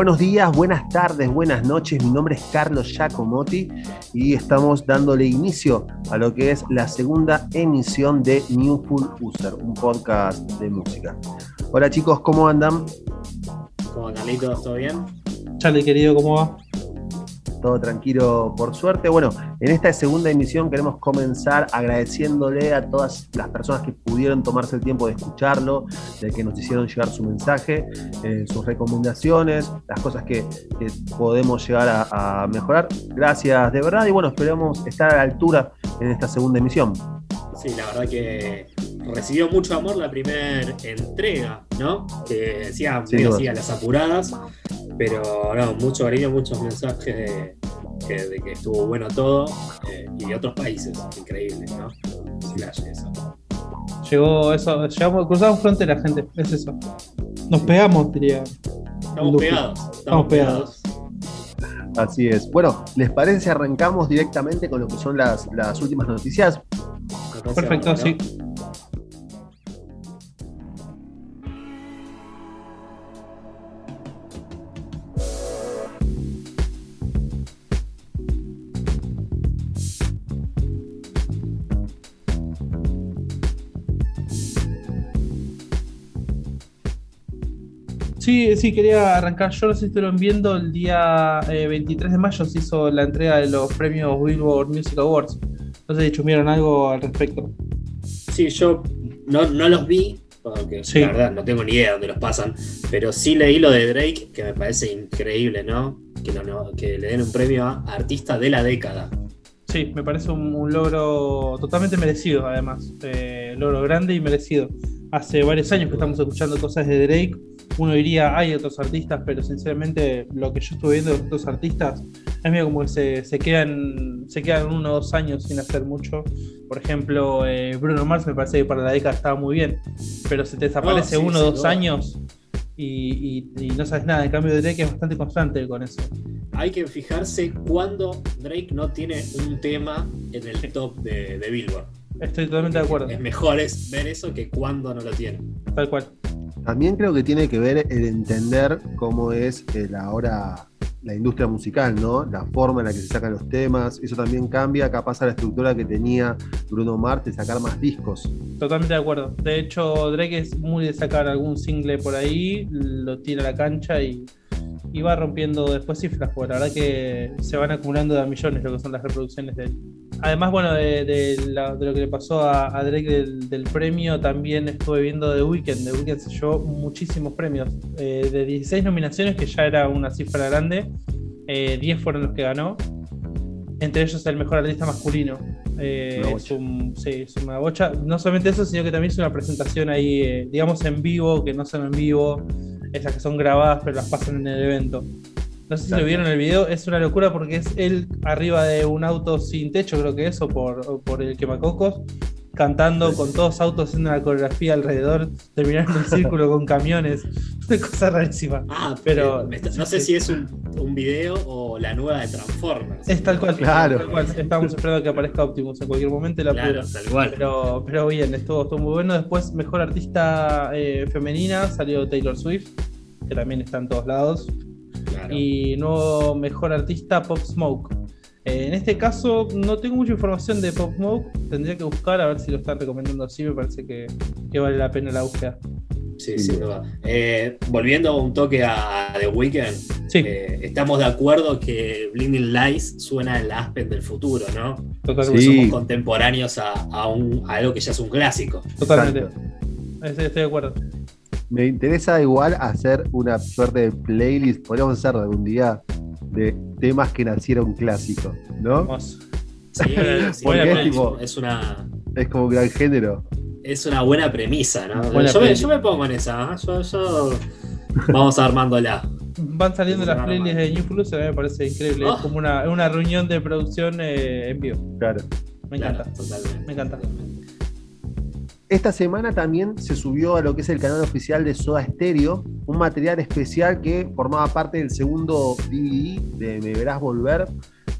Buenos días, buenas tardes, buenas noches. Mi nombre es Carlos Giacomotti y estamos dándole inicio a lo que es la segunda emisión de New Full User, un podcast de música. Hola chicos, ¿cómo andan? ¿Cómo andan, ¿Todo bien? Charlie, querido, ¿cómo va? Todo tranquilo por suerte. Bueno, en esta segunda emisión queremos comenzar agradeciéndole a todas las personas que pudieron tomarse el tiempo de escucharlo, de que nos hicieron llegar su mensaje, eh, sus recomendaciones, las cosas que, podemos llegar a, mejorar. Gracias de verdad y bueno, esperamos estar a la altura en esta segunda emisión. Sí, la verdad que recibió mucho amor la primera entrega, ¿no? Que decía muy así a las apuradas, pero no, mucho cariño, muchos mensajes de, que, estuvo bueno todo eh, y de otros países, increíble, ¿no? eso. Llegó eso, llegamos, cruzamos frontera, gente, es eso. Nos pegamos, diría. Estamos pegados, estamos, pegados. Así es. Bueno, ¿les parece si arrancamos directamente con lo que son las, las últimas noticias? Perfecto, sí. Sí, sí, quería arrancar. Yo no sé si estuvieron viendo el día 23 eh, de mayo se hizo la entrega de los premios Billboard Music Awards. No sé si chumieron algo al respecto. Sí, yo no, los vi, porque la verdad no tengo ni idea de dónde los pasan, pero sí leí lo de Drake, que me parece increíble, ¿no? Que, que le den un premio a artista de la década. Sí, me parece un, logro totalmente merecido, además. Eh, logro grande y merecido. Hace varios años que estamos escuchando cosas de Drake uno diría, hay otros artistas, pero sinceramente lo que yo estuve viendo de los otros artistas es medio como que se, quedan se quedan uno o dos años sin hacer mucho. Por ejemplo, eh, Bruno Mars me parece que para la década estaba muy bien, pero se te desaparece uno o dos años y, no sabes nada. En cambio, Drake es bastante constante con eso. Hay que fijarse cuando Drake no tiene un tema en el top de, de Billboard. Estoy totalmente de acuerdo. Es mejor es ver eso que cuando no lo tiene. Tal cual. También creo que tiene que ver el entender cómo es el ahora la industria musical, ¿no? La forma en la que se sacan los temas, eso también cambia capaz a la estructura que tenía Bruno Mars de sacar más discos. Totalmente de acuerdo. De hecho, Drake es muy de sacar algún single por ahí, lo tira a la cancha y, va rompiendo después cifras, porque la verdad que se van acumulando de a millones lo que son las reproducciones de él. Además, bueno, de, lo que le pasó a, Drake del, premio, también estuve viendo The Weeknd. The Weeknd se llevó muchísimos premios. Eh, de 16 nominaciones, que ya era una cifra grande, 10 eh, fueron los que ganó. Entre ellos el mejor artista masculino. Eh, es, sí, es una bocha. No solamente eso, sino que también es una presentación ahí, digamos, en vivo, que no son en vivo, esas que son grabadas, pero las pasan en el evento. No sé si lo vieron el video, es una locura porque es él arriba de un auto sin techo, creo que es, o por, por el quemacocos, cantando con todos autos haciendo una coreografía alrededor, terminando en círculo con camiones. Una cosa rarísima. Ah, pero no sé si es un, un, video o la nueva de Transformers. Es tal cual. Claro. Estamos esperando que aparezca Optimus en cualquier momento. La claro, tal cual. Pero, pero bien, estuvo, estuvo muy bueno. Después, mejor artista eh, femenina, salió Taylor Swift, que también está en todos lados y nuevo mejor artista Pop Smoke. Eh, en este caso no tengo mucha información de Pop Smoke, tendría que buscar a ver si lo están recomendando así, me parece que, vale la pena la búsqueda. Sí, sí, eh, volviendo un toque a The Weeknd, eh, estamos de acuerdo que Blinding Lights suena el Aspen del futuro, ¿no? Totalmente. Somos contemporáneos a, algo que ya es un clásico. Totalmente. Estoy de acuerdo. Me interesa igual hacer una suerte de playlist, podríamos hacer algún día, de temas que nacieron clásicos, ¿no? Sí, sí es, una. Es como un gran género. Es una buena premisa, ¿no? Yo me, yo me, pongo en esa, ¿eh? yo, yo... Vamos armándola. Van saliendo las playlists de New Plus, me parece increíble. Es oh. como una, una, reunión de producción eh, en vivo. Claro. Me encanta. Me encanta. Esta semana también se subió a lo que es el canal oficial de Soda Stereo un material especial que formaba parte del segundo DVD de Me Verás Volver,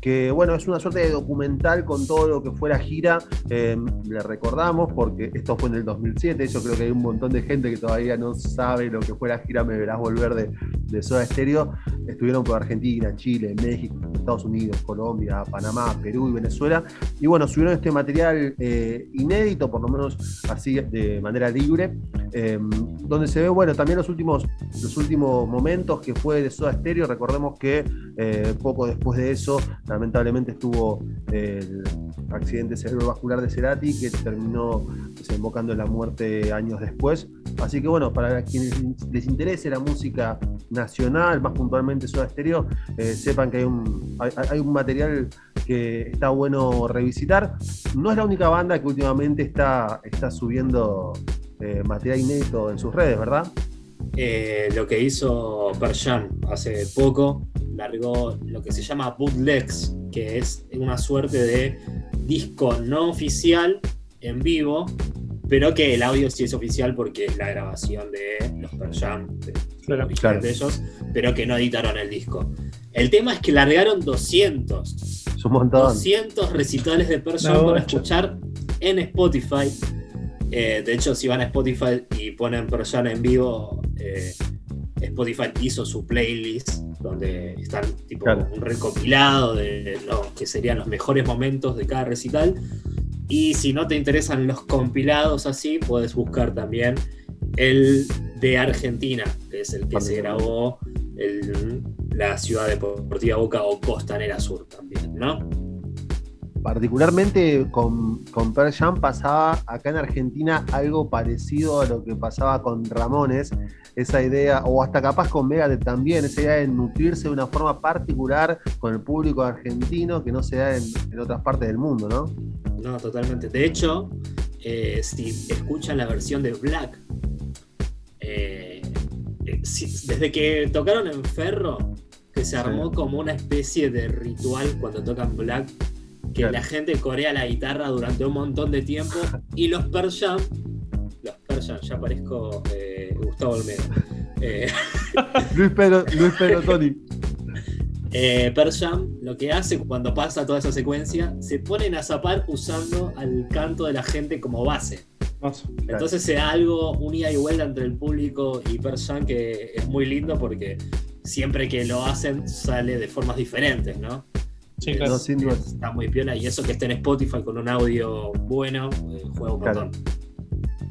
que bueno, es una suerte de documental con todo lo que fue la gira. Eh, le recordamos porque esto fue en el 2007, yo creo que hay un montón de gente que todavía no sabe lo que fue la gira Me Verás Volver de, de Soda Stereo. Estuvieron por Argentina, Chile, México, Estados Unidos, Colombia, Panamá, Perú y Venezuela. Y bueno, subieron este material eh, inédito, por lo menos así de manera libre, eh, donde se ve, bueno, también los últimos, los últimos momentos que fue de Soda Stereo. Recordemos que poco después de eso lamentablemente estuvo el accidente cerebrovascular de Cerati que terminó desembocando en la muerte años después. Así que bueno, para quienes les interese la música nacional, más puntualmente Soda Stereo, eh, sepan que hay un, hay, un material que está bueno revisitar. No es la única banda que últimamente está, está subiendo eh, material inédito en sus redes, ¿verdad? Eh, lo que hizo Perjan hace poco, largó lo que se llama bootlegs, que es una suerte de disco no oficial en vivo, pero que el audio sí es oficial porque es la grabación de los Perjan, de, de ellos, pero que no editaron el disco. El tema es que largaron 200. 200 recitales de Perjan para escuchar en Spotify. Eh, de hecho, si van a Spotify y ponen Perjan en vivo, eh, Spotify hizo su playlist donde están tipo un recopilado de lo que serían los mejores momentos de cada recital. Y si no te interesan los compilados así, puedes buscar también el de Argentina, que es el que se grabó en la ciudad deportiva Boca o Costanera Sur también, ¿no? Particularmente con, con Pearl Jam pasaba acá en Argentina algo parecido a lo que pasaba con Ramones, esa idea, o hasta capaz con Megadeth también, esa idea de nutrirse de una forma particular con el público argentino que no se da en, otras partes del mundo, ¿no? No, totalmente. De hecho, eh, si escuchan la versión de Black, eh, eh, desde que tocaron en Ferro, que se armó como una especie de ritual cuando tocan Black que la gente corea la guitarra durante un montón de tiempo y los Persian, los Persian, ya parezco eh, Gustavo Olmedo. Eh, Luis Pedro, Luis Pedro Tony. Eh, lo que hace cuando pasa toda esa secuencia, se ponen a zapar usando al canto de la gente como base. Entonces se da algo, un ida y vuelta entre el público y Persian que es muy lindo porque siempre que lo hacen sale de formas diferentes, ¿no? Sí, claro. Está muy piola y eso que esté en Spotify con un audio bueno, eh, juega un montón.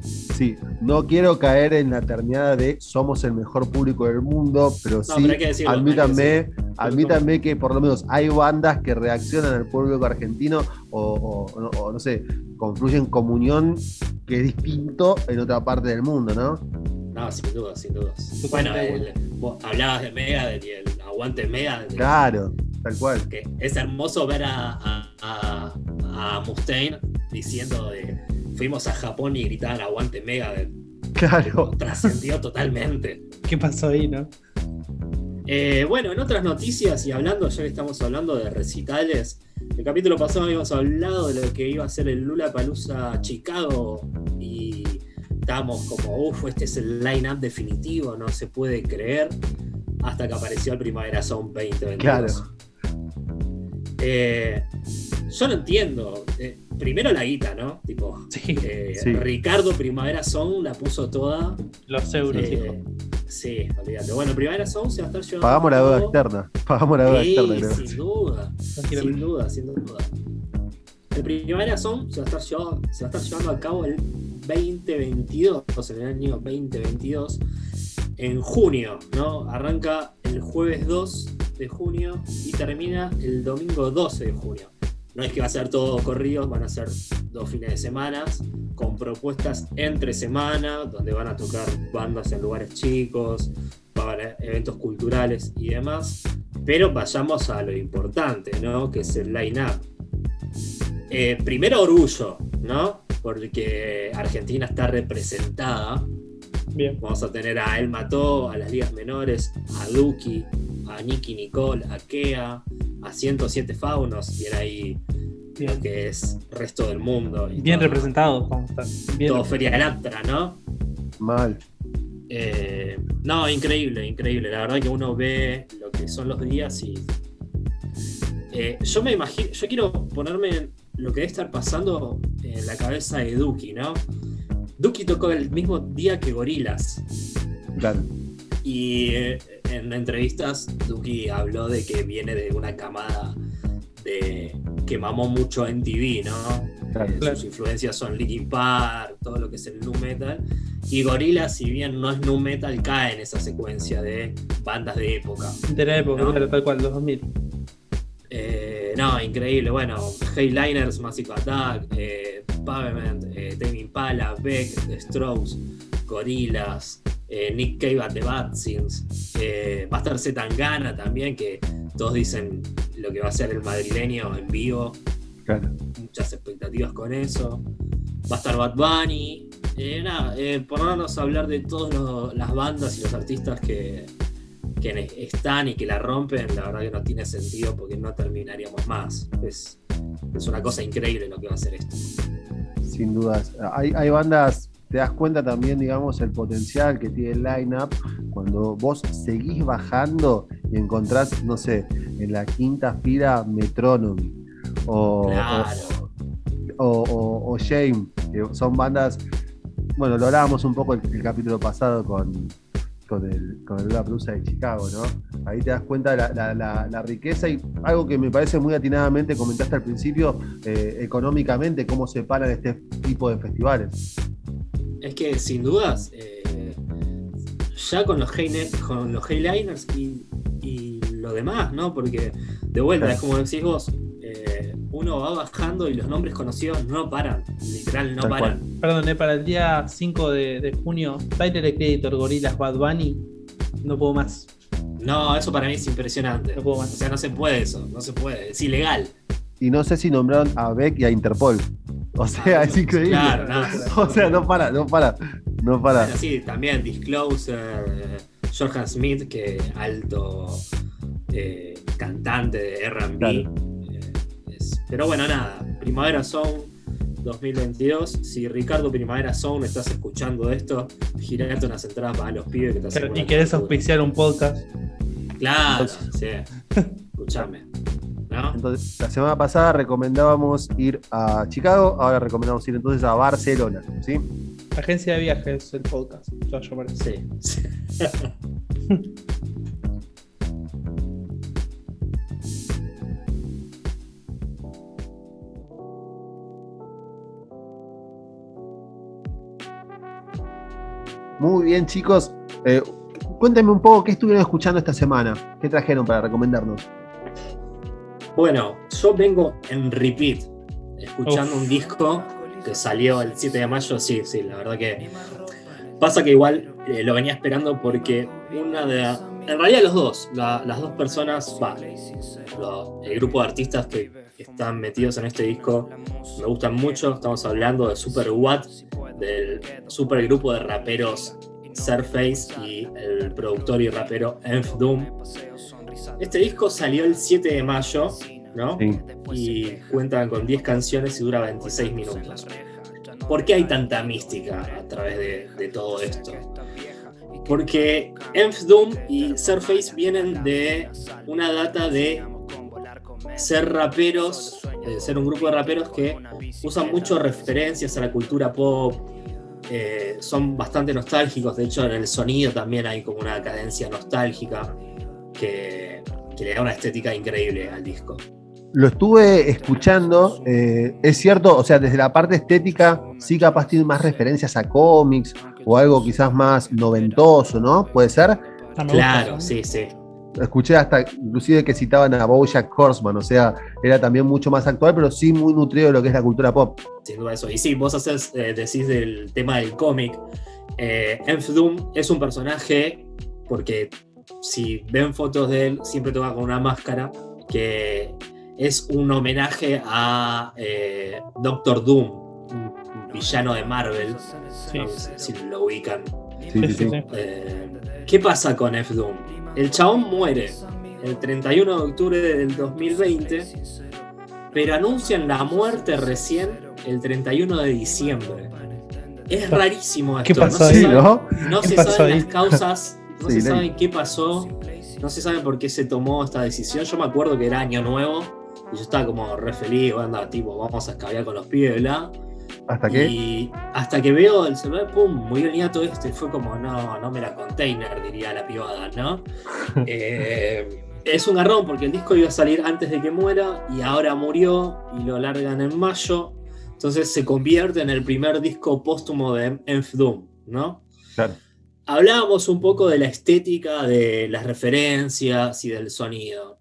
Sí, no quiero caer en la terminada de somos el mejor público del mundo, pero sí, admítanme, admítanme que por lo menos hay bandas que reaccionan al público argentino o, no sé, confluyen comunión que es distinto en otra parte del mundo, ¿no? No, sin duda, sin duda. Bueno, hablabas de Mega, de el aguante Mega. Claro. Tal cual. Que es hermoso ver a, Mustaine diciendo de fuimos a Japón y gritaban aguante mega. Claro. Trascendió totalmente. ¿Qué pasó ahí, no? Eh, bueno, en otras noticias y hablando, ya que estamos hablando de recitales, el capítulo pasado habíamos hablado de lo que iba a ser el Lula Palusa Chicago y estábamos como, uff, este es el line-up definitivo, no se puede creer, hasta que apareció el Primavera Sound 2022. Claro. Eh, yo no entiendo. Eh, primero la guita, ¿no? Tipo, eh, Ricardo Primavera Sound la puso toda. Los euros, Sí, olvídate. Bueno, Primavera Sound se va a estar llevando. Pagamos la deuda externa. Pagamos la deuda externa, creo. Sin duda. Sin duda, sin duda. El Primavera Sound se va, a estar llevando, se va a estar llevando a cabo el 2022, en el año 2022, en junio, ¿no? Arranca el jueves 2 de junio y termina el domingo 12 de junio. No es que va a ser todo corrido, van a ser dos fines de semana con propuestas entre semana, donde van a tocar bandas en lugares chicos, para eventos culturales y demás. Pero vayamos a lo importante, ¿no? Que es el line-up. Eh, primero orgullo, ¿no? Porque Argentina está representada. Bien. Vamos a tener a El Mató, a las ligas menores, a Duki, a Nicky Nicole, a Kea, a 107 Faunos, bien ahí lo que es resto del mundo. bien representado, vamos a estar. todo Feria del Aptra, ¿no? Mal. Eh, no, increíble, increíble. La verdad que uno ve lo que son los días y Eh, yo me imagino, yo quiero ponerme lo que debe estar pasando en la cabeza de Duki, ¿no? Duki tocó el mismo día que Gorilas. Claro. Y eh, en entrevistas Duki habló de que viene de una camada de que mamó mucho en TV, ¿no? Claro. Eh, sus influencias son Linkin Park, todo lo que es el nu metal. Y Gorillaz, si bien no es nu metal, cae en esa secuencia de bandas de época. De la época, ¿No? claro, tal cual, los 2000. Eh, no, increíble. Bueno, Heyliners, Massive Attack, eh, Pavement, eh, Tame Impala, Beck, Strokes, Gorillaz, eh, Nick Cave at the Batsins, eh, va a estar Zetangana también, que todos dicen lo que va a ser el madrileño en vivo. Claro. Muchas expectativas con eso. Va a estar Bad Bunny. Eh, nada, eh, ponernos a hablar de todas las bandas y los artistas que, que ne- están y que la rompen, la verdad que no tiene sentido porque no terminaríamos más. Es, es una cosa increíble lo que va a ser esto. Sin dudas. Hay, hay bandas, te das cuenta también, digamos, el potencial que tiene el line-up cuando vos seguís bajando y encontrás, no sé, en la quinta fila Metronomy o, Claro. o, o- o Shame, que son bandas. Bueno, lo hablábamos un poco el, el capítulo pasado con, con el, con el Lollapalooza de Chicago, ¿no? Ahí te das cuenta de la, la- la- la riqueza y algo que me parece muy atinadamente comentaste al principio, eh, económicamente, cómo se paran este tipo de festivales. Es que sin dudas, eh, ya con los, con los Heyliners y, y lo demás, ¿no? Porque de vuelta, Claro. es como decís vos, eh, uno va bajando y los nombres conocidos no paran, literal no Tal paran. Perdón, eh, para el día 5 de, de junio, Tyler Creator, Gorillaz, Bad Bunny, no puedo más. No, eso para mí es impresionante. No puedo O más. sea, no se puede eso, no se puede, es ilegal. Y no sé si nombraron a Beck y a Interpol. O sea, es increíble. Claro, no. O sea, no para, no para, no para. Bueno, sí, también Disclosure, eh, Jordan Smith, que alto eh, cantante de RB. Claro. Pero bueno, nada, Primavera Sound 2022. Si Ricardo Primavera Sound estás escuchando esto, girate unas entradas para los pibes que te hacen Y querés auspiciar un podcast. Claro, sí. Escuchame. ¿No? Entonces, la semana pasada recomendábamos ir a Chicago, ahora recomendamos ir entonces a Barcelona, ¿sí? Agencia de viajes, el podcast. a llamar así. Sí. Muy bien, chicos. Eh, cuéntenme un poco qué estuvieron escuchando esta semana. ¿Qué trajeron para recomendarnos? Bueno, yo vengo en repeat, escuchando Uf. un disco que salió el 7 de mayo. Sí, sí, la verdad que pasa que igual eh, lo venía esperando porque una de. En realidad, los dos, la- las dos personas, va, lo- el grupo de artistas que están metidos en este disco me gustan mucho. Estamos hablando de Super What, del super grupo de raperos Surface y el productor y rapero Enf Doom. Este disco salió el 7 de mayo, ¿no? Sí. Y cuentan con 10 canciones y dura 26 minutos. ¿Por qué hay tanta mística a través de, de todo esto? Porque Enf Doom y Surface vienen de una data de ser raperos, eh, ser un grupo de raperos que usan mucho referencias a la cultura pop, eh, son bastante nostálgicos, de hecho en el sonido también hay como una cadencia nostálgica que, que le da una estética increíble al disco. Lo estuve escuchando, eh, es cierto, o sea, desde la parte estética, sí capaz tiene más referencias a cómics o algo quizás más noventoso, ¿no? ¿Puede ser? Claro, sí, sí. Escuché hasta inclusive que citaban a Bojack Horseman, o sea, era también mucho más actual, pero sí muy nutrido de lo que es la cultura pop. sin duda eso. Y sí, vos haces, eh, decís del tema del cómic. Eh, Enf Doom es un personaje, porque si ven fotos de él, siempre toca con una máscara, que es un homenaje a eh, Doctor Doom, un villano de Marvel, Sí. no sé si lo ubican. Sí, sí, sí. Eh, ¿Qué pasa con F Doom? El chabón muere el 31 de octubre del 2020, pero anuncian la muerte recién el 31 de diciembre. Es rarísimo esto. ¿Qué pasó no ahí, se sabe- ¿no? no ¿Qué se pasó saben ahí? las causas, no Sí, se ley. sabe qué pasó, no se sabe por qué se tomó esta decisión. Yo me acuerdo que era año nuevo Y yo estaba como re feliz, anda, tipo, vamos a escabear con los pibes, bla. ¿Hasta qué? Y hasta que veo el celular, pum, muy el todo esto y fue como, no, no me la container, diría la pibada, ¿no? Eh, es un garrón porque el disco iba a salir antes de que muera y ahora murió y lo largan en mayo. Entonces se convierte en el primer disco póstumo de Enf Doom, ¿no? Claro. Hablábamos un poco de la estética, de las referencias y del sonido.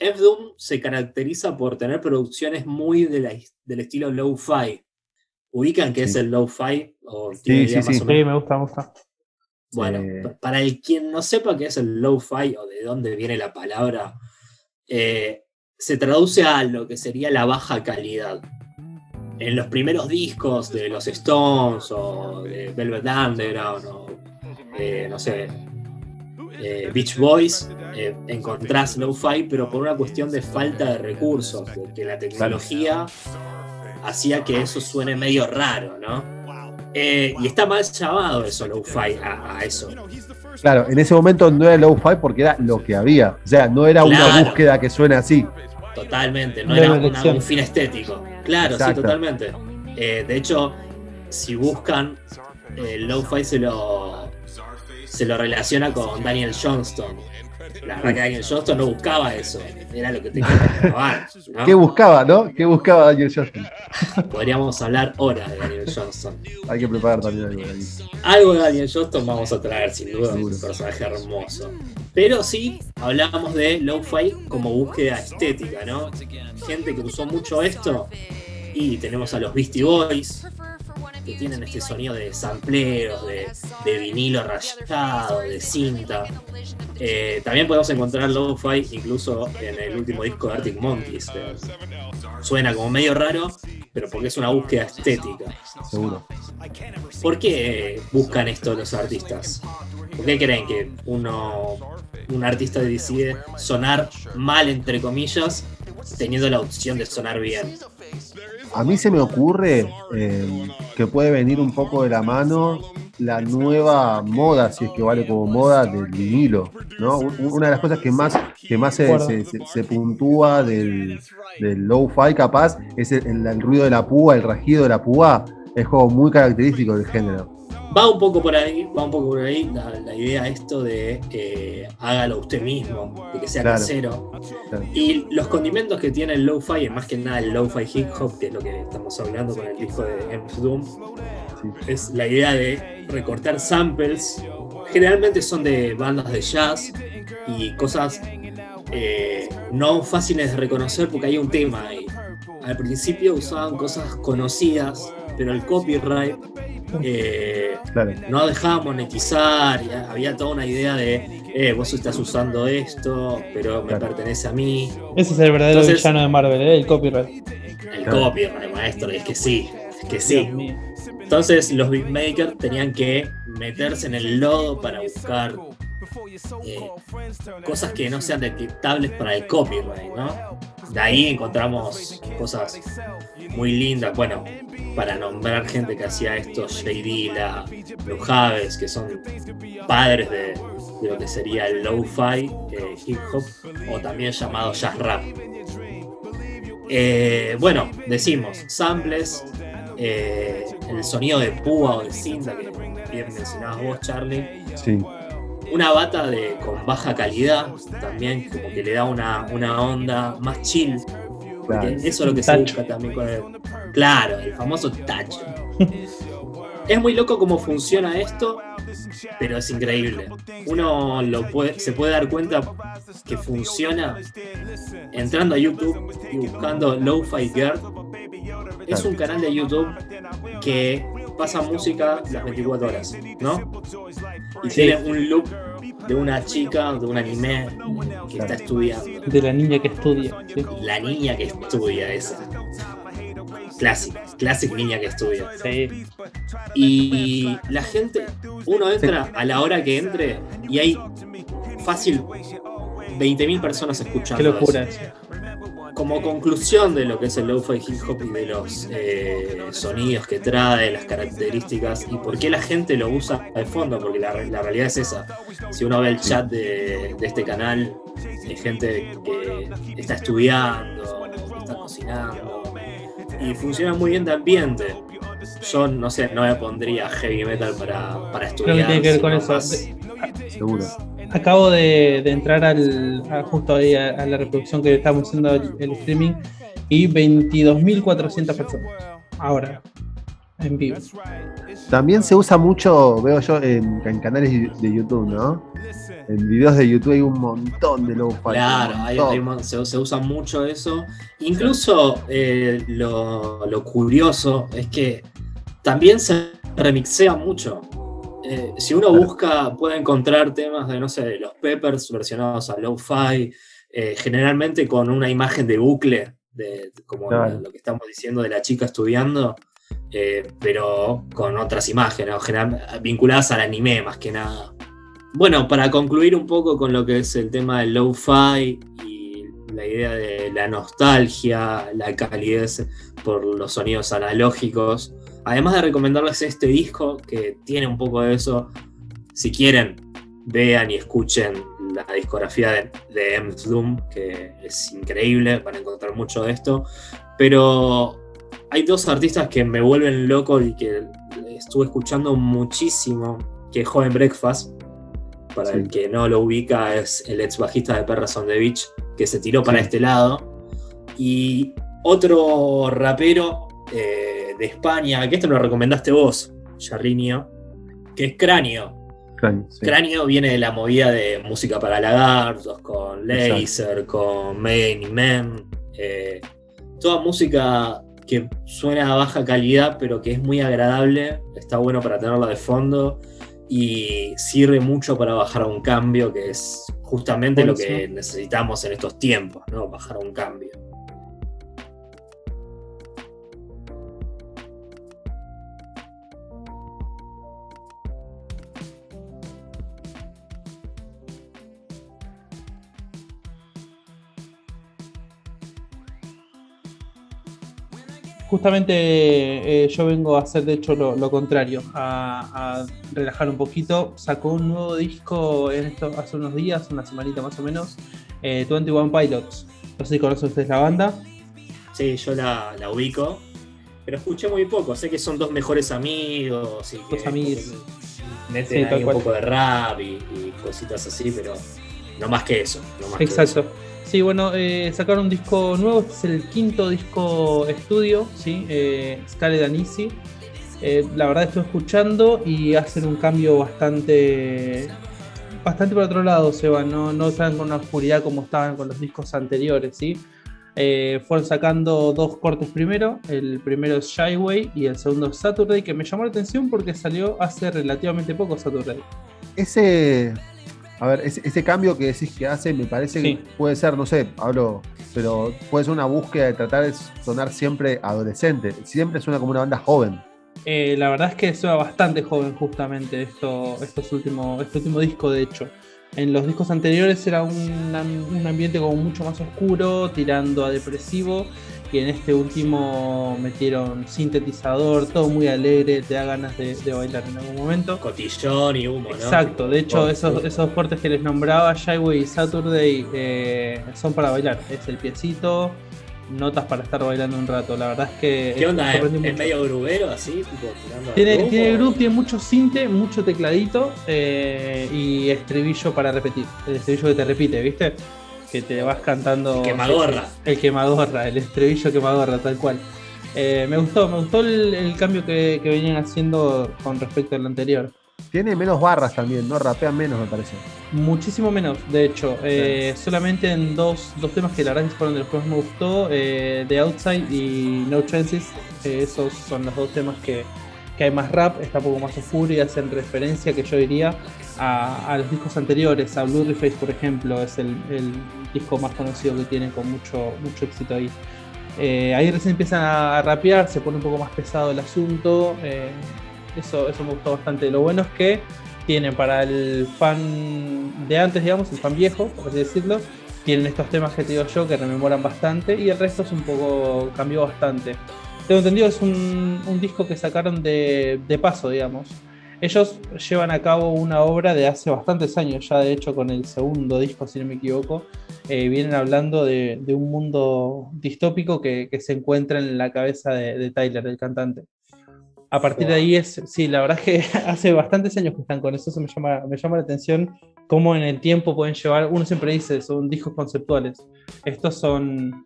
Enf Doom se caracteriza por tener producciones muy del estilo low-fi. ¿Ubican qué es el low-fi? Sí, sí, sí. me gusta, me gusta. Bueno, para el quien no sepa qué es el low-fi o de dónde viene la palabra, eh, se traduce a lo que sería la baja calidad. En los primeros discos de los Stones o de Velvet Underground o eh, no sé, eh, Beach Boys, encontrás low-fi, pero por una cuestión de falta de recursos, de que la tecnología hacía que eso suene medio raro, ¿no? Eh, y está mal llamado eso, low-fi, a, eso. Claro, en ese momento no era low-fi porque era lo que había. O sea, no era una búsqueda que suena así. Totalmente, no era un fin estético. Claro, sí, totalmente. Eh, de hecho, si buscan, eh, low-fi se lo, se lo relaciona con Daniel Johnston la verdad que Daniel Johnston no buscaba eso, era lo que tenía que probar. ¿Qué buscaba, no? ¿Qué buscaba Daniel Johnston? Podríamos hablar horas de Daniel Johnston. Hay que preparar también algo de ahí. Algo de Daniel Johnston vamos a traer, sin duda, un personaje hermoso. Pero sí, hablamos de lo-fi como búsqueda estética, ¿no? Gente que usó mucho esto. Y tenemos a los Beastie Boys, que tienen este sonido de sampleros, de, vinilo rayado, de cinta. Eh, también podemos encontrar lo-fi incluso en el último disco de Arctic Monkeys. suena como medio raro, pero porque es una búsqueda estética. Seguro. ¿Por qué buscan esto los artistas? ¿Por qué creen que uno, un artista decide sonar mal, entre comillas, teniendo la opción de sonar bien? A mí se me ocurre eh, que puede venir un poco de la mano la nueva moda, si es que vale como moda, del vinilo. ¿no? Una de las cosas que más, que más se, puntúa del, del low-fi capaz es el, ruido de la púa, el rajido de la púa, es como muy característico del género. Va un poco por ahí, va un poco por ahí la, idea esto de eh, hágalo usted mismo, de que sea casero. Y los condimentos que tiene el lo-fi, es más que nada el lo-fi hip hop, que es lo que estamos hablando con el disco de M. Doom, es la idea de recortar samples. Generalmente son de bandas de jazz y cosas eh, no fáciles de reconocer porque hay un tema ahí. Al principio usaban cosas conocidas, pero el copyright eh, no dejaba monetizar, había toda una idea de, eh, vos estás usando esto, pero me pertenece a mí. Ese es el verdadero villano de Marvel, ¿eh? el copyright. El copyright, maestro, es que sí, es que sí. Entonces los beatmakers tenían que meterse en el lodo para buscar eh, cosas que no sean detectables para el copyright, ¿no? De ahí encontramos cosas muy lindas. Bueno, para nombrar gente que hacía esto, Jay Dilla, Blue Javes, que son padres de, lo que sería el lo-fi, eh, hip hop, o también llamado jazz rap. Eh, bueno, decimos, samples, el sonido de púa o de cinta que bien mencionabas vos, Charlie. Sí una bata de, con baja calidad también, como que le da una, una onda más chill. Eso es lo que se busca también con el. Claro, el famoso touch. es muy loco cómo funciona esto, pero es increíble. Uno lo puede, se puede dar cuenta que funciona entrando a YouTube y buscando Lo-Fi Girl. Es un canal de YouTube que pasa música las 24 horas, ¿no? Y tiene un look de una chica, de un anime que está estudiando. De la niña que estudia. La niña que estudia esa. Clásica, clásica niña que estudia. Sí. Y la gente, uno entra a la hora que entre y hay fácil 20.000 personas escuchando. Qué locura como conclusión de lo que es el lo-fi hip hop y de los eh, sonidos que trae, las características y por qué la gente lo usa de fondo, porque la, realidad es esa. Si uno ve el chat de, este canal, hay gente que está estudiando está cocinando. Y funciona muy bien de ambiente. Yo no sé, no me pondría heavy metal para, para estudiar. Creo que tiene que ver con eso. Seguro. Acabo de, de entrar al, a- justo ahí a, a la reproducción que estamos haciendo el, el streaming y 22.400 personas. Ahora, en vivo. También se usa mucho, veo yo, en, en canales de YouTube, ¿no? En videos de YouTube hay un montón de lo-fi. Claro, hay- hay se usa mucho eso. Incluso eh, lo, lo curioso es que también se remixea mucho. Eh, si uno busca, puede encontrar temas de, no sé, los Peppers versionados a lo-fi, eh, generalmente con una imagen de bucle, de, como Claro. lo que estamos diciendo de la chica estudiando, eh, pero con otras imágenes, general- vinculadas al anime más que nada. Bueno, para concluir un poco con lo que es el tema del lo-fi y la idea de la nostalgia, la calidez por los sonidos analógicos, además de recomendarles este disco que tiene un poco de eso, si quieren, vean y escuchen la discografía de, de M. Doom, que es increíble, van a encontrar mucho de esto, pero hay dos artistas que me vuelven loco y que estuve escuchando muchísimo, que es Joven Breakfast, para Sí. el que no lo ubica es el ex bajista de Perras on the Beach, que se tiró para Sí. este lado, y otro rapero eh, de España, que me lo recomendaste vos, Jarrinio, que es Cráneo. Cráneo, sí. Cráneo viene de la movida de música para lagartos, con Exacto. Laser, con Many Men. eh, toda música que suena a baja calidad, pero que es muy agradable, está bueno para tenerla de fondo y sirve mucho para bajar a un cambio, que es justamente lo que necesitamos en estos tiempos, ¿no? Bajar a un cambio. Justamente eh, yo vengo a hacer de hecho lo, lo contrario, a, a relajar un poquito. Sacó un nuevo disco en esto, hace unos días, una semanita más o menos, eh, 21 Pilots. No sé si conocen ustedes la banda. Sí, yo la, la ubico, pero escuché muy poco. Sé que son dos mejores amigos y que Dos amigos. meten Sí, ahí un poco de rap y, y cositas así, pero no más que eso. no más que Exacto. eso. Sí, bueno, eh, sacaron un disco nuevo, este es el quinto disco estudio, ¿sí? Eh, Scarlet and Easy. Eh, la verdad estoy escuchando y hacen un cambio bastante bastante por otro lado, se van, no, no con una oscuridad como estaban con los discos anteriores, ¿sí? Eh, fueron sacando dos cortes primero, el primero es Shyway y el segundo es Saturday, que me llamó la atención porque salió hace relativamente poco Saturday. Ese, a ver, ese, ese cambio que decís que hace, me parece Sí. que puede ser, no sé, hablo, pero puede ser una búsqueda de tratar de sonar siempre adolescente. Siempre suena como una banda joven. Eh, la verdad es que suena bastante joven justamente esto, estos últimos, este último disco, de hecho. En los discos anteriores era un, un ambiente como mucho más oscuro, tirando a depresivo. En este último metieron sintetizador, todo muy alegre, te da ganas de, de bailar en algún momento. Cotillón y humo, ¿no? Exacto, de hecho Oh, esos, sí. esos cortes que les nombraba, Shyway y Saturday, eh, son para bailar. Es el piecito, notas para estar bailando un rato. La verdad es que... ¿Qué onda? ¿Es, es medio grubero así? Tipo, Tiene, grupo? tiene groove, tiene mucho cinte, mucho tecladito eh, y estribillo para repetir. El estribillo que te repite, ¿viste? Que te vas cantando. Quemagorra. El quemadorra, el estribillo quemadorra, tal cual. Eh, me gustó, me gustó el, el cambio que, que venían haciendo con respecto al anterior. Tiene menos barras también, ¿no? Rapean menos, me parece. Muchísimo menos, de hecho. Eh, solamente en dos, dos temas que la verdad que fueron de los que más me gustó: eh, The Outside y No Chances. Eh, esos son los dos temas que, que hay más rap, está un poco más oscuro y hacen referencia, que yo diría, a, los discos anteriores. A Blurry Face, por ejemplo, es el, disco más conocido que tiene con mucho, mucho éxito ahí. Eh, ahí recién empiezan a, a rapear, se pone un poco más pesado el asunto. eh, eso, eso me gustó bastante. Lo bueno es que tienen para el fan de antes, digamos, el fan viejo, por así decirlo, tienen estos temas que te digo yo que rememoran bastante y el resto es un poco, cambió bastante. Tengo entendido, es un, un disco que sacaron de, de paso, digamos. Ellos llevan a cabo una obra de hace bastantes años, ya de hecho con el segundo disco, si no me equivoco, eh, vienen hablando de, un mundo distópico que, se encuentra en la cabeza de, Tyler, el cantante. A partir de ahí es, sí, la verdad es que hace bastantes años que están con eso, eso me llama, me llama la atención cómo en el tiempo pueden llevar, uno siempre dice, son discos conceptuales. Estos son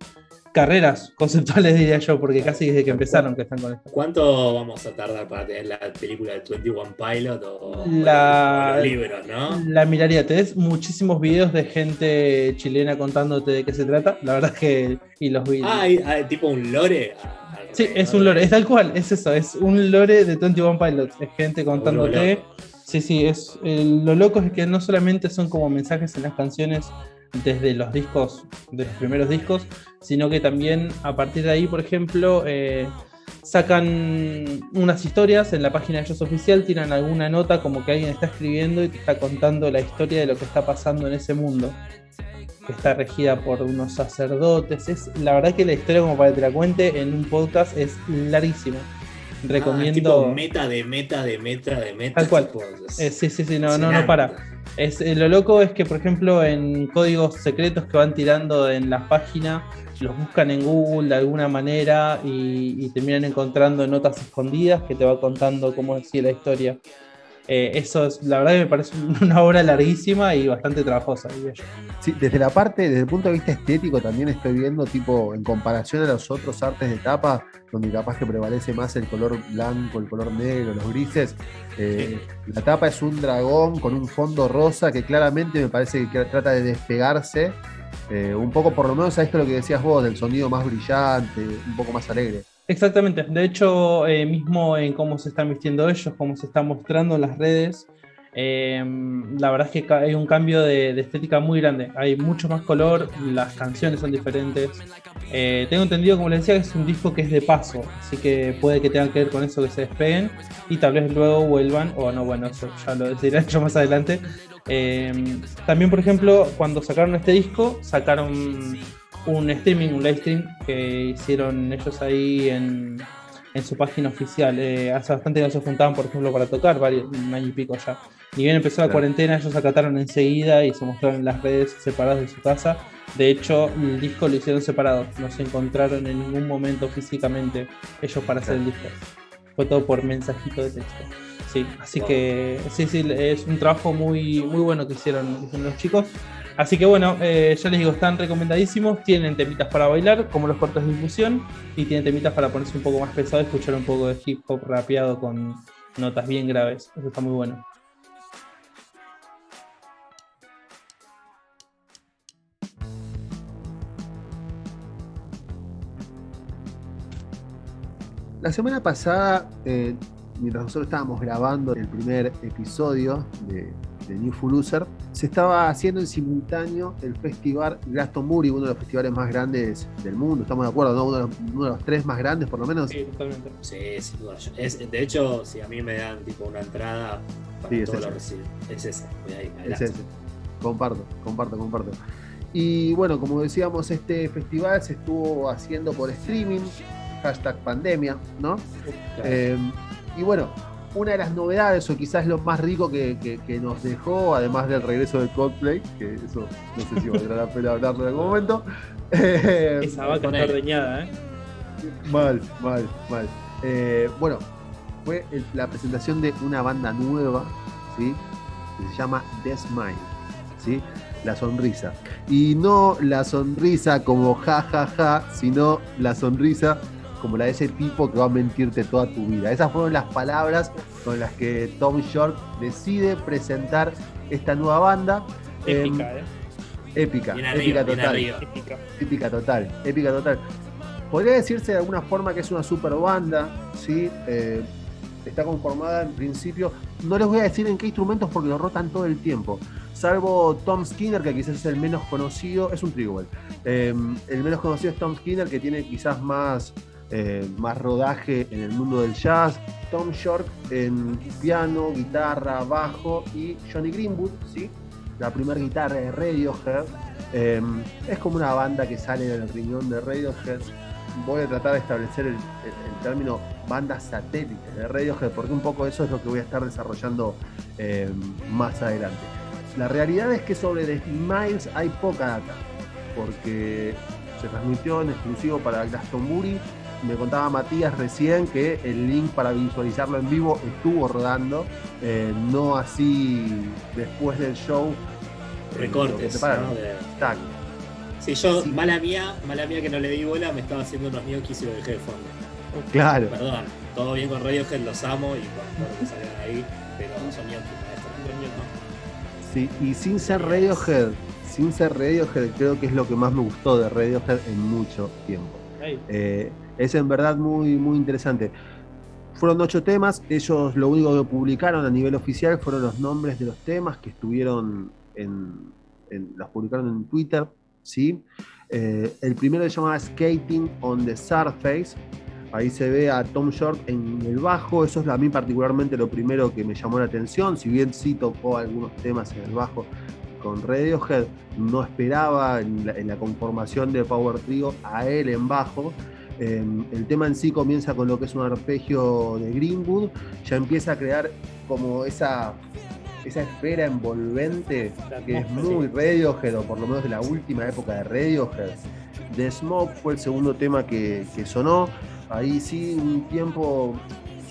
carreras conceptuales, diría yo, porque casi desde que empezaron que están con esto. ¿Cuánto vamos a tardar para tener la película de 21 Pilot o, la, los libros, no? La miraría, tenés muchísimos videos de gente chilena contándote de qué se trata, la verdad es que... Y los videos. Ah, hay, tipo un lore. Sí, es un lore, es tal cual, es eso, es un lore de 21 Pilots, es gente contándote... Sí, sí, es, lo loco es que no solamente son como mensajes en las canciones desde los discos, de los primeros discos, sino que también a partir de ahí, por ejemplo, eh, sacan unas historias en la página de ellos oficial, tiran alguna nota como que alguien está escribiendo y te está contando la historia de lo que está pasando en ese mundo, que está regida por unos sacerdotes. Es la verdad que la historia, como para que te la cuente en un podcast, es larguísima. Recomiendo. Ah, meta de meta de meta de meta. Tal cual. Eh, sí, sí, sí, no, no, no para. Es, eh, lo loco es que, por ejemplo, en códigos secretos que van tirando en la página, los buscan en Google de alguna manera y, terminan encontrando notas escondidas que te va contando cómo decía la historia. Eh, eso es, la verdad que me parece una obra larguísima y bastante trabajosa. Sí, desde la parte, desde el punto de vista estético también estoy viendo, tipo, en comparación a los otros artes de tapa, donde capaz que prevalece más el color blanco, el color negro, los grises, eh, la tapa es un dragón con un fondo rosa que claramente me parece que trata de despegarse eh, un poco por lo menos a esto lo que decías vos, del sonido más brillante, un poco más alegre. Exactamente, de hecho, eh, mismo en cómo se están vistiendo ellos, cómo se están mostrando en las redes, eh, la verdad es que hay un cambio de, estética muy grande. Hay mucho más color, las canciones son diferentes. Eh, tengo entendido, como les decía, que es un disco que es de paso, así que puede que tenga que ver con eso que se despeguen y tal vez luego vuelvan, o no, bueno, eso ya lo decidiré yo más adelante. también, por ejemplo, cuando sacaron este disco, sacaron un streaming, un live stream que hicieron ellos ahí en, su página oficial. Eh, hace bastante que no se juntaban, por ejemplo, para tocar, varios, un año y pico ya. Ni bien empezó la cuarentena, ellos acataron enseguida y se mostraron en las redes separadas de su casa. De hecho, el disco lo hicieron separado, no se encontraron en ningún momento físicamente ellos para hacer el disco. Fue todo por mensajito de texto. Sí, así que sí, sí, es un trabajo muy, muy bueno que hicieron los chicos. Así que bueno, eh, ya les digo, están recomendadísimos. Tienen temitas para bailar, como los cortos de infusión, y tienen temitas para ponerse un poco más pesado, escuchar un poco de hip hop rapeado con notas bien graves. Eso está muy bueno. La semana pasada, eh, mientras nosotros estábamos grabando el primer episodio de de New Fuluser, se estaba haciendo en simultáneo el festival Glastonbury, uno de los festivales más grandes del mundo, estamos de acuerdo, ¿no? Uno de, los, tres más grandes por lo menos. Sí, totalmente. Sí, sin duda. Es, de hecho, si a mí me dan tipo una entrada para sí, todo lo recibo, es ese. es ese. Comparto, comparto, comparto. Y bueno, como decíamos, este festival se estuvo haciendo por streaming, hashtag pandemia, ¿no? Eh, y bueno, una de las novedades, o quizás lo más rico que, nos dejó, además del regreso de Coldplay, que eso no sé si valdrá la pena hablarlo en algún momento. Esa vaca está ordeñada, ¿eh? Mal, mal, mal. Eh, bueno, fue la presentación de una banda nueva, ¿sí? Que se llama The Smile, ¿sí? La sonrisa. Y no la sonrisa como ja, ja, ja, sino la sonrisa como la de ese tipo que va a mentirte toda tu vida. Esas fueron las palabras con las que Tom Short decide presentar esta nueva banda. Épica, ¿eh? Épica, épica total. Épica. total, épica total. Podría decirse de alguna forma que es una super banda, ¿sí? Eh, está conformada en principio. No les voy a decir en qué instrumentos porque lo rotan todo el tiempo. Salvo Tom Skinner, que quizás es el menos conocido, es un trio eh, el menos conocido es Tom Skinner, que tiene quizás más eh, más rodaje en el mundo del jazz, Tom York en piano, guitarra, bajo y Johnny Greenwood, ¿sí? la primera guitarra de Radiohead. Em, es como una banda que sale del riñón de Radiohead. voy a tratar de establecer el, término bandas satélites de Radiohead, porque un poco eso es lo que voy a estar desarrollando eh, más adelante. La realidad es que sobre The Miles hay poca data, porque se transmitió en exclusivo para Glastonbury. Me contaba Matías recién que el link para visualizarlo en vivo estuvo rodando, eh, no así después del show. Recortes. ¿no? De... Sí, yo, mala mía, mala mía que no le di bola, me estaba haciendo unos ñoquis y lo dejé de fondo. Claro. Perdón, todo bien con Radiohead, los amo y bueno, que salgan ahí, pero son ñoquis, Sí, y sin ser Radiohead, sin ser Radiohead, creo que es lo que más me gustó de Radiohead en mucho tiempo. Eh, es en verdad muy, muy interesante. Fueron ocho temas, ellos lo único que publicaron a nivel oficial fueron los nombres de los temas que estuvieron en, los publicaron en Twitter, ¿sí? Eh, el primero se llamaba Skating on the Surface, Ahí se ve a Tom Short en el bajo, eso es a mí particularmente lo primero que me llamó la atención, si bien sí tocó algunos temas en el bajo con Radiohead, no esperaba en la, conformación de Power Trio a él en bajo. El tema en sí comienza con lo que es un arpegio de Greenwood, ya empieza a crear como esa, esa esfera envolvente que es muy Radiohead, o por lo menos de la última época de Radiohead. The Smoke fue el segundo tema que, que sonó. Ahí sí, un tiempo.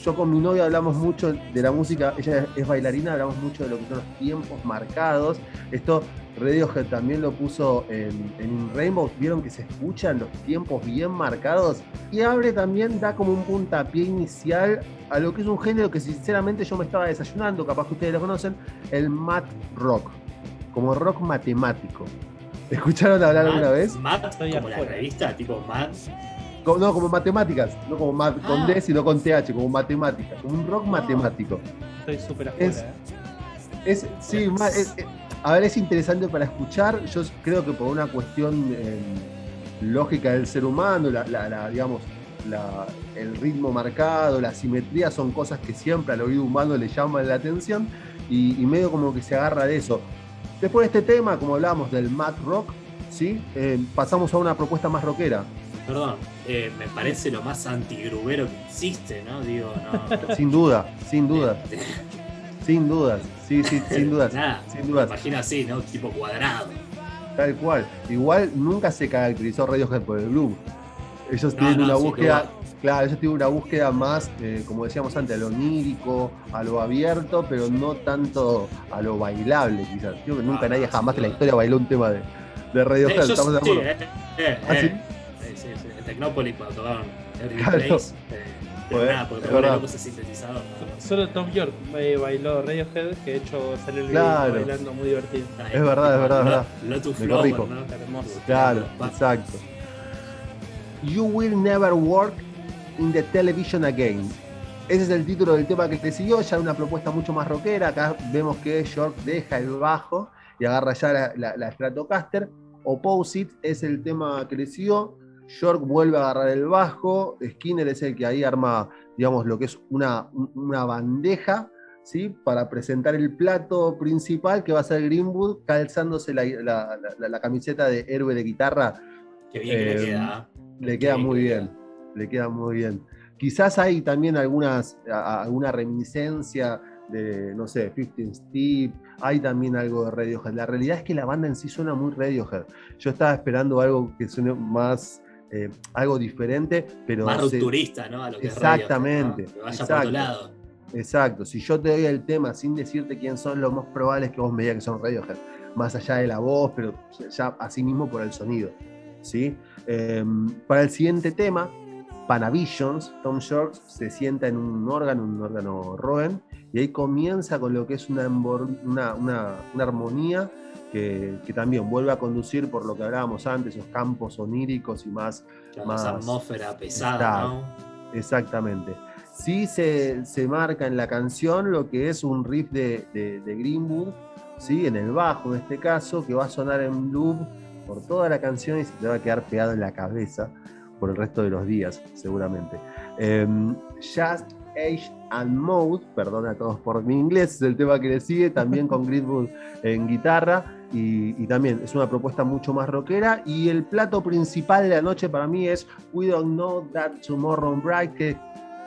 Yo con mi novia hablamos mucho de la música, ella es bailarina, hablamos mucho de lo que son los tiempos marcados. Esto Radiohead también lo puso en, en Rainbow, vieron que se escuchan los tiempos bien marcados y abre también, da como un puntapié inicial a lo que es un género que sinceramente yo me estaba desayunando, capaz que ustedes lo conocen, el mat rock, como rock matemático. ¿Escucharon hablar alguna vez? Mat, como la revista, tipo Mat no, como matemáticas, no como con D, ah. sino con TH, como matemáticas, como un rock ah. matemático. Estoy súper afuera, es, es, sí, a ver, es interesante para escuchar. Yo creo que por una cuestión em, lógica del ser humano, la, digamos, el ritmo marcado, la simetría son cosas que siempre al oído humano le llaman la atención y, medio como que se agarra de eso. Después de este tema, como hablábamos del mat rock, ¿sí? Em, pasamos a una propuesta más rockera perdón, eh, me parece lo más antigrubero que existe, ¿no? Digo, no. Sin duda, sin duda. Sin dudas, sí, sí, sin dudas. Nada, sin dudas. Me imagino así, ¿no? Tipo cuadrado. Tal cual. Igual nunca se caracterizó Radiohead por el blue. Ellos tienen una búsqueda, claro, ellos tienen una búsqueda más, eh, como decíamos antes, a lo onírico, a lo abierto, pero no tanto a lo bailable, quizás. Creo que nunca nadie jamás en la historia bailó un tema de, de Radiohead. Eh, ¿Estamos de acuerdo? Eh, ¿Ah, sí? Tecnópolis cuando tocaban Every claro. Place. Pero nada, porque loco ese sintetizador. Solo Tom York eh, bailó Radiohead, que de hecho salió el video bailando muy divertido. Es verdad, es verdad, es verdad. Lotus Flower, ¿no? Hermoso. Claro, exacto. You will never work in the television again. Ese es el título del tema que te siguió, ya una propuesta mucho más rockera. Acá vemos que York deja el bajo y agarra ya la, la, la Stratocaster. Opposite es el tema que le siguió. York vuelve a agarrar el bajo, Skinner es el que ahí arma, digamos, lo que es una, una bandeja, ¿sí? Para presentar el plato principal que va a ser Greenwood, calzándose la, camiseta de héroe de guitarra. Qué bien le eh, queda. Le queda muy bien, le queda muy bien. Quizás hay también algunas, alguna reminiscencia de, no sé, 15 Steve, hay también algo de Radiohead. La realidad es que la banda en sí suena muy Radiohead. Yo estaba esperando algo que suene más eh, algo diferente, pero... Más rupturista, ¿no? A lo que exactamente. Es vaya exacto, por otro lado. Exacto. Si yo te doy el tema sin decirte quién son, lo más probable es que vos me digas que son Radiohead. Más allá de la voz, pero ya así mismo por el sonido. ¿sí? Em, para el siguiente tema, Panavisions, Tom Short se sienta en un órgano, un órgano Roen, y ahí comienza con lo que es una, una, una armonía que, también vuelve a conducir por lo que hablábamos antes, esos campos oníricos y más... más atmósfera pesada, ¿no? Exactamente. Sí se, marca en la canción lo que es un riff de, Greenwood, ¿sí? en el bajo en este caso, que va a sonar en loop por toda la canción y se te va a quedar pegado en la cabeza por el resto de los días, seguramente. Em, Just Age and Mode, perdona a todos por mi inglés, es el tema que le sigue, también con Greenwood en guitarra. Y, también es una propuesta mucho más rockera. Y el plato principal de la noche para mí es We Don't Know That Tomorrow Bright, que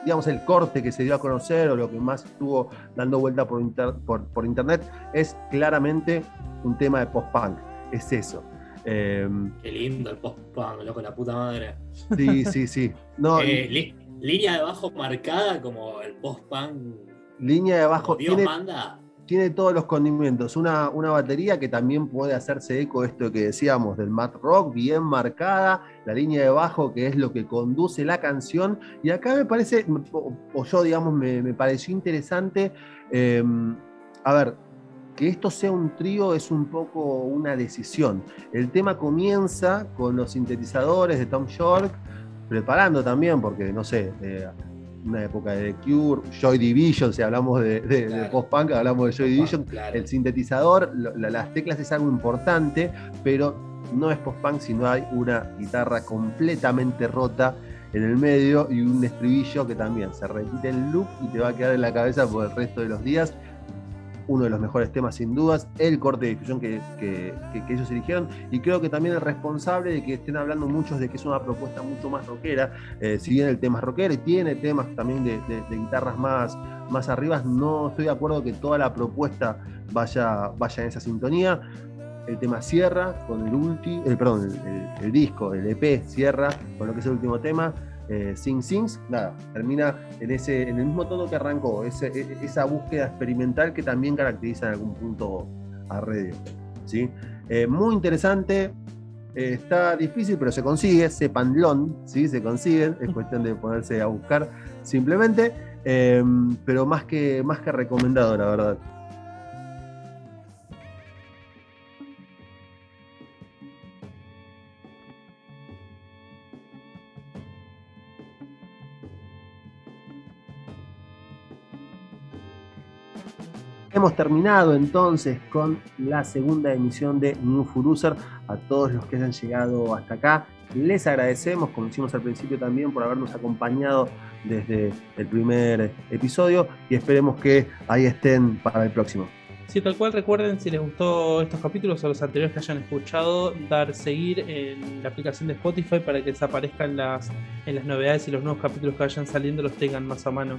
digamos el corte que se dio a conocer o lo que más estuvo dando vuelta por, por, internet es claramente un tema de post-punk. Es eso. Em, Qué lindo el post-punk, loco, la puta madre. Sí, sí, sí. No, eh, línea de bajo marcada como el post-punk. Línea de bajo. Dios manda tiene todos los condimentos. Una, una, batería que también puede hacerse eco de esto que decíamos del mat rock, bien marcada, la línea de bajo que es lo que conduce la canción. Y acá me parece, o, yo digamos, me, pareció interesante, em, a ver, que esto sea un trío es un poco una decisión. El tema comienza con los sintetizadores de Tom York, preparando también, porque no sé, eh, una época de The Cure, Joy Division, si hablamos de, post-punk, hablamos de Joy Division, el sintetizador, las teclas es algo importante, pero no es post-punk si no hay una guitarra completamente rota en el medio y un estribillo que también se repite el loop y te va a quedar en la cabeza por el resto de los días uno de los mejores temas sin dudas, el corte de difusión que, ellos eligieron. Y creo que también es responsable de que estén hablando muchos de que es una propuesta mucho más rockera, eh, si bien el tema es rockero y tiene temas también de, guitarras más, más arriba, no estoy de acuerdo que toda la propuesta vaya, vaya en esa sintonía. El tema cierra con el ulti, el, perdón, el disco, el EP cierra con lo que es el último tema eh, Sing Sings, nada, termina en, ese, en el mismo tono que arrancó, e, esa búsqueda experimental que también caracteriza en algún punto a Radio. ¿sí? Eh, muy interesante, eh, está difícil, pero se consigue, sepanlón, ¿sí? se consigue, es cuestión de ponerse a buscar simplemente, pero más que, más que recomendado, la verdad. Hemos terminado entonces con la segunda emisión de New Furuser. A todos los que hayan llegado hasta acá, les agradecemos, como hicimos al principio también, por habernos acompañado desde el primer episodio y esperemos que ahí estén para el próximo. Sí, tal cual recuerden si les gustó estos capítulos o los anteriores que hayan escuchado, dar seguir en la aplicación de Spotify para que desaparezcan las, en las novedades y los nuevos capítulos que vayan saliendo los tengan más a mano.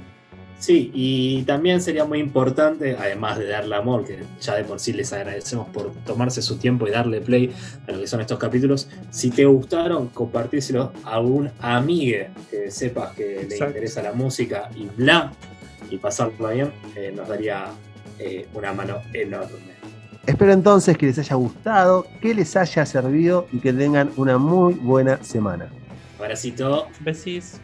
Sí, y también sería muy importante, además de darle amor, que ya de por sí les agradecemos por tomarse su tiempo y darle play a lo que son estos capítulos, si te gustaron, compartírselo a un amigue que sepas que le interesa la música y bla, y pasarlo bien, eh, nos daría eh, una mano enorme. Espero entonces que les haya gustado, que les haya servido y que tengan una muy buena semana. Abracito. Besis.